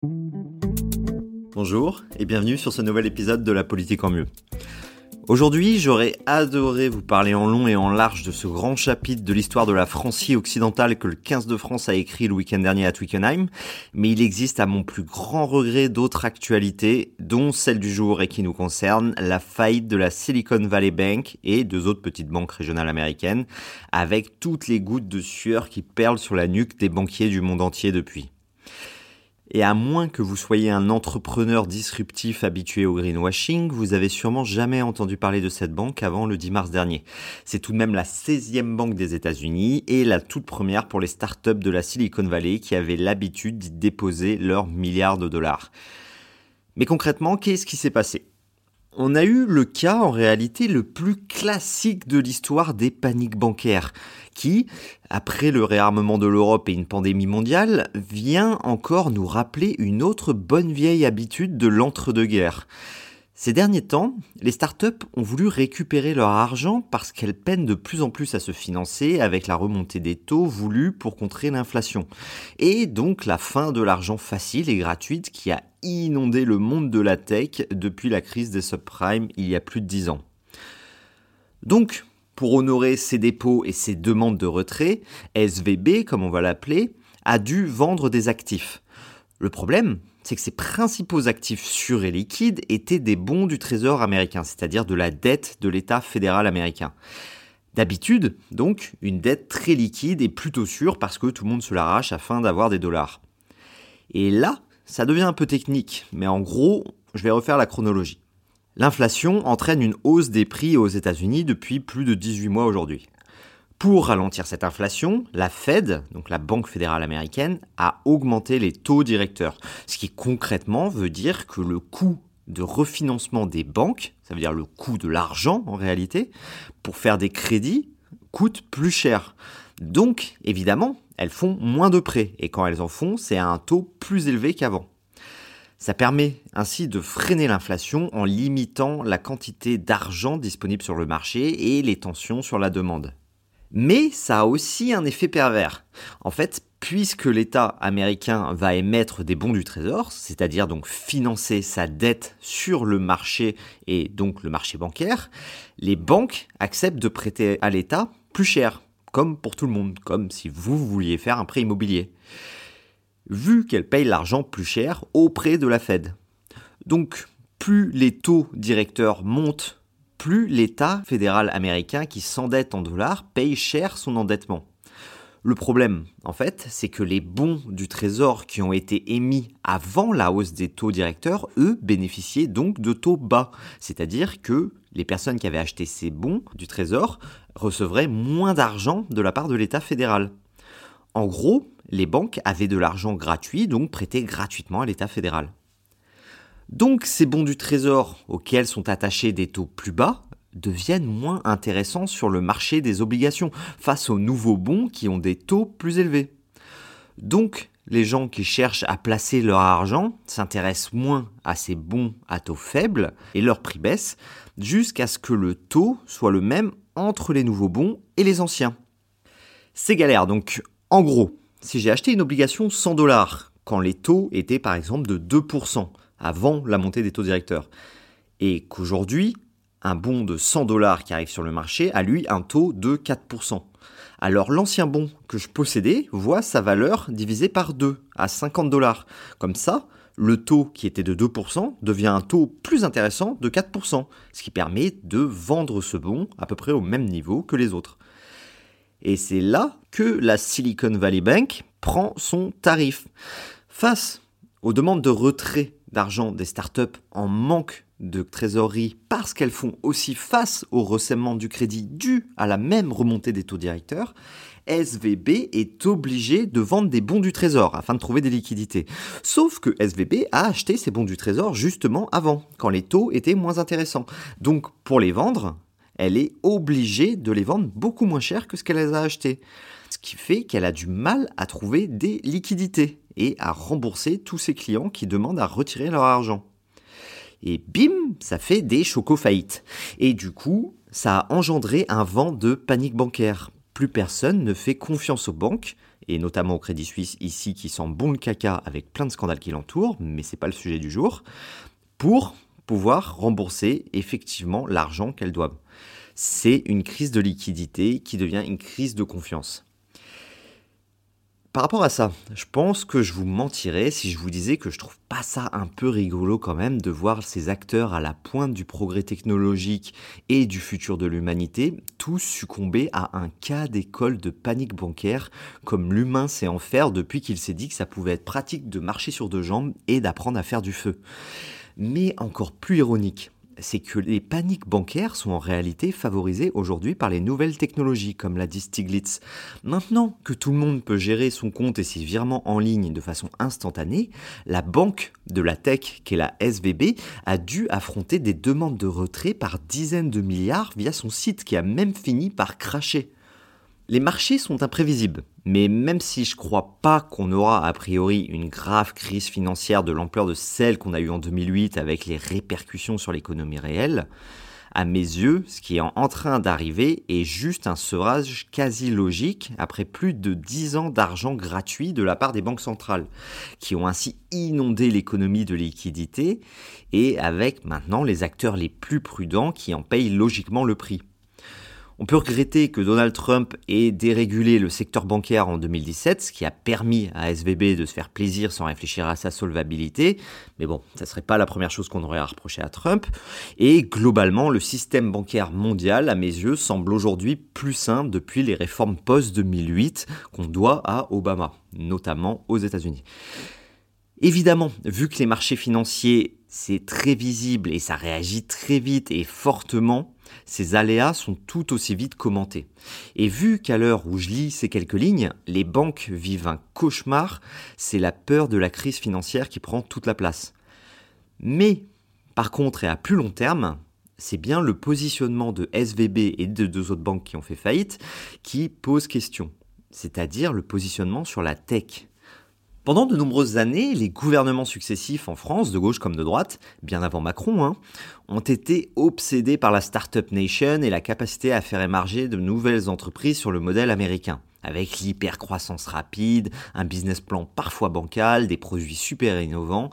Bonjour et bienvenue sur ce nouvel épisode de La politique en mieux. Aujourd'hui, j'aurais adoré vous parler en long et en large de ce grand chapitre de l'histoire de la Francie occidentale que le 15 de France a écrit le week-end dernier à Twickenham, mais il existe à mon plus grand regret d'autres actualités, dont celle du jour et qui nous concerne, la faillite de la Silicon Valley Bank et deux autres petites banques régionales américaines, avec toutes les gouttes de sueur qui perlent sur la nuque des banquiers du monde entier depuis. Et à moins que vous soyez un entrepreneur disruptif habitué au greenwashing, vous avez sûrement jamais entendu parler de cette banque avant le 10 mars dernier. C'est tout de même la 16e banque des États-Unis et la toute première pour les startups de la Silicon Valley qui avaient l'habitude d'y déposer leurs milliards de dollars. Mais concrètement, qu'est-ce qui s'est passé? On a eu le cas en réalité le plus classique de l'histoire des paniques bancaires, qui, après le réarmement de l'Europe et une pandémie mondiale, vient encore nous rappeler une autre bonne vieille habitude de l'entre-deux-guerres. Ces derniers temps, les startups ont voulu récupérer leur argent parce qu'elles peinent de plus en plus à se financer avec la remontée des taux voulus pour contrer l'inflation. Et donc la fin de l'argent facile et gratuite qui a inondé le monde de la tech depuis la crise des subprimes il y a plus de 10 ans. Donc, pour honorer ses dépôts et ses demandes de retrait, SVB, comme on va l'appeler, a dû vendre des actifs. Le problème, c'est que ses principaux actifs sûrs et liquides étaient des bons du Trésor américain, c'est-à-dire de la dette de l'État fédéral américain. D'habitude, donc, une dette très liquide et plutôt sûre parce que tout le monde se l'arrache afin d'avoir des dollars. Et là, ça devient un peu technique, mais en gros, je vais refaire la chronologie. L'inflation entraîne une hausse des prix aux États-Unis depuis plus de 18 mois aujourd'hui. Pour ralentir cette inflation, la Fed, donc la Banque fédérale américaine, a augmenté les taux directeurs, ce qui concrètement veut dire que le coût de refinancement des banques, ça veut dire le coût de l'argent en réalité, pour faire des crédits, coûte plus cher. Donc, évidemment, elles font moins de prêts, et quand elles en font, c'est à un taux plus élevé qu'avant. Ça permet ainsi de freiner l'inflation en limitant la quantité d'argent disponible sur le marché et les tensions sur la demande. Mais ça a aussi un effet pervers. En fait, puisque l'État américain va émettre des bons du Trésor, c'est-à-dire donc financer sa dette sur le marché et donc le marché bancaire, les banques acceptent de prêter à l'État plus cher, comme pour tout le monde, comme si vous vouliez faire un prêt immobilier. Vu qu'elles payent l'argent plus cher auprès de la Fed. Donc, plus les taux directeurs montent plus l'État fédéral américain qui s'endette en dollars paye cher son endettement. Le problème, en fait, c'est que les bons du Trésor qui ont été émis avant la hausse des taux directeurs, eux, bénéficiaient donc de taux bas. C'est-à-dire que les personnes qui avaient acheté ces bons du Trésor recevraient moins d'argent de la part de l'État fédéral. En gros, les banques avaient de l'argent gratuit, donc prêté gratuitement à l'État fédéral. Donc ces bons du trésor auxquels sont attachés des taux plus bas deviennent moins intéressants sur le marché des obligations face aux nouveaux bons qui ont des taux plus élevés. Donc, les gens qui cherchent à placer leur argent s'intéressent moins à ces bons à taux faibles et leur prix baisse jusqu'à ce que le taux soit le même entre les nouveaux bons et les anciens. C'est galère, donc en gros, si j'ai acheté une obligation 100 dollars quand les taux étaient par exemple de 2% avant la montée des taux directeurs, et qu'aujourd'hui, un bon de 100 dollars qui arrive sur le marché a lui un taux de 4%. Alors l'ancien bon que je possédais voit sa valeur divisée par 2 à 50 dollars. Comme ça, le taux qui était de 2% devient un taux plus intéressant de 4%, ce qui permet de vendre ce bon à peu près au même niveau que les autres. Et c'est là que la Silicon Valley Bank prend son tarif. Face aux demandes de retrait d'argent des startups en manque de trésorerie parce qu'elles font aussi face au resserrement du crédit dû à la même remontée des taux directeurs, SVB est obligé de vendre des bons du trésor afin de trouver des liquidités. Sauf que SVB a acheté ces bons du trésor justement avant, quand les taux étaient moins intéressants. Donc pour les vendre, elle est obligée de les vendre beaucoup moins cher que ce qu'elle a achetés. Ce qui fait qu'elle a du mal à trouver des liquidités et à rembourser tous ses clients qui demandent à retirer leur argent. Et bim, ça fait des choco-faillites. Et du coup, ça a engendré un vent de panique bancaire. Plus personne ne fait confiance aux banques, et notamment au Crédit Suisse ici qui sent bon le caca avec plein de scandales qui l'entourent, mais c'est pas le sujet du jour, pour pouvoir rembourser effectivement l'argent qu'elles doivent. C'est une crise de liquidité qui devient une crise de confiance. Par rapport à ça, je pense que je vous mentirais si je vous disais que je trouve pas ça un peu rigolo quand même de voir ces acteurs à la pointe du progrès technologique et du futur de l'humanité tous succomber à un cas d'école de panique bancaire comme l'humain sait en faire depuis qu'il s'est dit que ça pouvait être pratique de marcher sur deux jambes et d'apprendre à faire du feu. Mais encore plus ironique, c'est que les paniques bancaires sont en réalité favorisées aujourd'hui par les nouvelles technologies, comme l'a dit Stiglitz. Maintenant que tout le monde peut gérer son compte et ses virements en ligne de façon instantanée, la banque de la tech, qui est la SVB, a dû affronter des demandes de retrait par dizaines de milliards via son site qui a même fini par cracher. Les marchés sont imprévisibles, mais même si je crois pas qu'on aura a priori une grave crise financière de l'ampleur de celle qu'on a eue en 2008 avec les répercussions sur l'économie réelle, à mes yeux, ce qui est en train d'arriver est juste un sevrage quasi logique après plus de 10 ans d'argent gratuit de la part des banques centrales, qui ont ainsi inondé l'économie de liquidité et avec maintenant les acteurs les plus prudents qui en payent logiquement le prix. On peut regretter que Donald Trump ait dérégulé le secteur bancaire en 2017, ce qui a permis à SVB de se faire plaisir sans réfléchir à sa solvabilité. Mais bon, ça serait pas la première chose qu'on aurait à reprocher à Trump. Et globalement, le système bancaire mondial, à mes yeux, semble aujourd'hui plus sain depuis les réformes post-2008 qu'on doit à Obama, notamment aux États-Unis. Évidemment, vu que les marchés financiers, c'est très visible et ça réagit très vite et fortement, ces aléas sont tout aussi vite commentés. Et vu qu'à l'heure où je lis ces quelques lignes, les banques vivent un cauchemar, c'est la peur de la crise financière qui prend toute la place. Mais, par contre, et à plus long terme, c'est bien le positionnement de SVB et de deux autres banques qui ont fait faillite qui pose question, c'est-à-dire le positionnement sur la tech. Pendant de nombreuses années, les gouvernements successifs en France, de gauche comme de droite, bien avant Macron, hein, ont été obsédés par la Startup Nation et la capacité à faire émerger de nouvelles entreprises sur le modèle américain avec l'hypercroissance rapide, un business plan parfois bancal, des produits super innovants,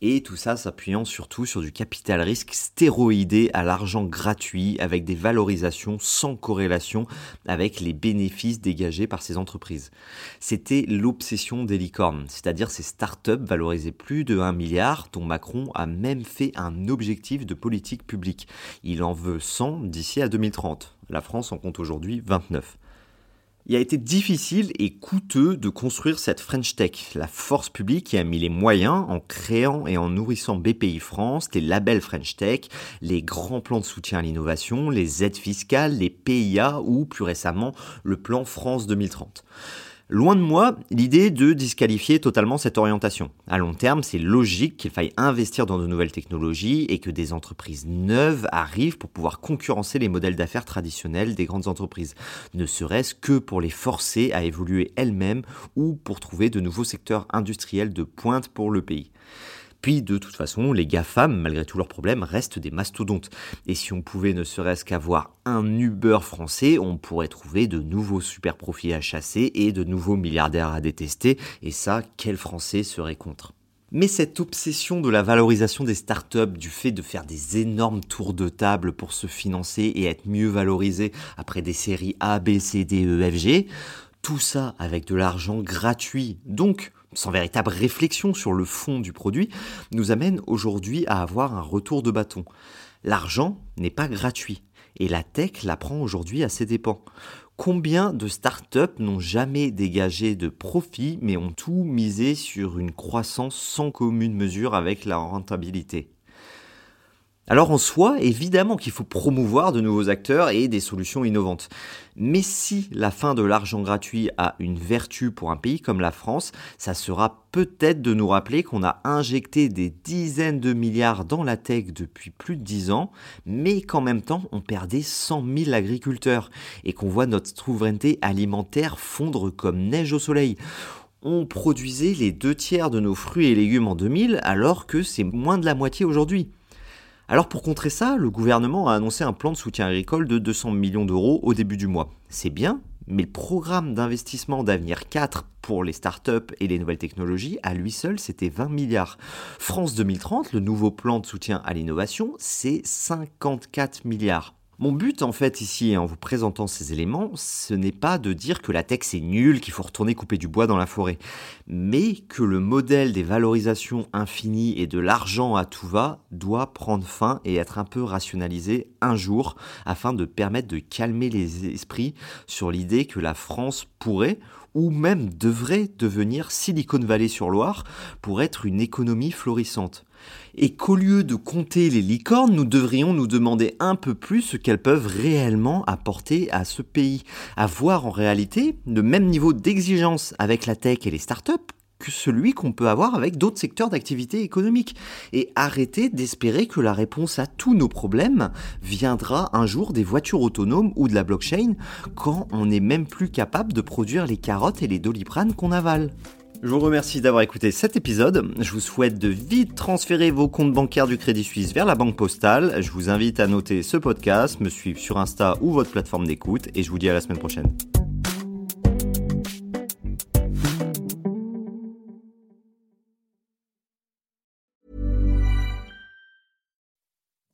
et tout ça s'appuyant surtout sur du capital risque stéroïdé à l'argent gratuit, avec des valorisations sans corrélation avec les bénéfices dégagés par ces entreprises. C'était l'obsession des licornes, c'est-à-dire ces startups valorisées plus de 1 milliard, dont Macron a même fait un objectif de politique publique. Il en veut 100 d'ici à 2030. La France en compte aujourd'hui 29. Il a été difficile et coûteux de construire cette French Tech, la force publique qui a mis les moyens en créant et en nourrissant BPI France, les labels French Tech, les grands plans de soutien à l'innovation, les aides fiscales, les PIA ou plus récemment le plan France 2030. Loin de moi l'idée de disqualifier totalement cette orientation. À long terme, c'est logique qu'il faille investir dans de nouvelles technologies et que des entreprises neuves arrivent pour pouvoir concurrencer les modèles d'affaires traditionnels des grandes entreprises, ne serait-ce que pour les forcer à évoluer elles-mêmes ou pour trouver de nouveaux secteurs industriels de pointe pour le pays. Puis de toute façon, les GAFAM, malgré tous leurs problèmes, restent des mastodontes. Et si on pouvait ne serait-ce qu'avoir un Uber français, on pourrait trouver de nouveaux super profits à chasser et de nouveaux milliardaires à détester. Et ça, quel Français serait contre? Mais cette obsession de la valorisation des startups, du fait de faire des énormes tours de table pour se financer et être mieux valorisés après des séries A, B, C, D, E, F, G, tout ça avec de l'argent gratuit, donc sans véritable réflexion sur le fond du produit, nous amène aujourd'hui à avoir un retour de bâton. L'argent n'est pas gratuit et la tech l'apprend aujourd'hui à ses dépens. Combien de startups n'ont jamais dégagé de profit mais ont tout misé sur une croissance sans commune mesure avec la rentabilité? Alors en soi, évidemment qu'il faut promouvoir de nouveaux acteurs et des solutions innovantes. Mais si la fin de l'argent gratuit a une vertu pour un pays comme la France, ça sera peut-être de nous rappeler qu'on a injecté des dizaines de milliards dans la tech depuis plus de dix ans, mais qu'en même temps on perdait 100 000 agriculteurs et qu'on voit notre souveraineté alimentaire fondre comme neige au soleil on produisait les deux tiers de nos fruits et légumes en 2000 alors que c'est moins de la moitié aujourd'hui. Alors pour contrer ça, le gouvernement a annoncé un plan de soutien agricole de 200 millions d'euros au début du mois. C'est bien, mais le programme d'investissement d'avenir 4 pour les startups et les nouvelles technologies, à lui seul, c'était 20 milliards. France 2030, le nouveau plan de soutien à l'innovation, c'est 54 milliards. Mon but en fait ici en vous présentant ces éléments, ce n'est pas de dire que la tech c'est nul, qu'il faut retourner couper du bois dans la forêt, mais que le modèle des valorisations infinies et de l'argent à tout va doit prendre fin et être un peu rationalisé un jour afin de permettre de calmer les esprits sur l'idée que la France pourrait ou même devrait devenir Silicon Valley sur Loire pour être une économie florissante et qu'au lieu de compter les licornes, nous devrions nous demander un peu plus ce qu'elles peuvent réellement apporter à ce pays, avoir en réalité le même niveau d'exigence avec la tech et les startups que celui qu'on peut avoir avec d'autres secteurs d'activité économique. Et arrêter d'espérer que la réponse à tous nos problèmes viendra un jour des voitures autonomes ou de la blockchain quand on n'est même plus capable de produire les carottes et les doliprane qu'on avale. Je vous remercie d'avoir écouté cet épisode. Je vous souhaite de vite transférer vos comptes bancaires du Crédit Suisse vers la banque postale. Je vous invite à noter ce podcast, me suivre sur Insta ou votre plateforme d'écoute et je vous dis à la semaine prochaine.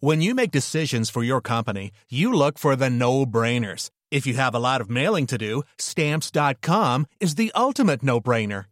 When you make decisions for your company, you look for no-brainers. If you have a lot mailing to do, stamps.com is the no-brainer.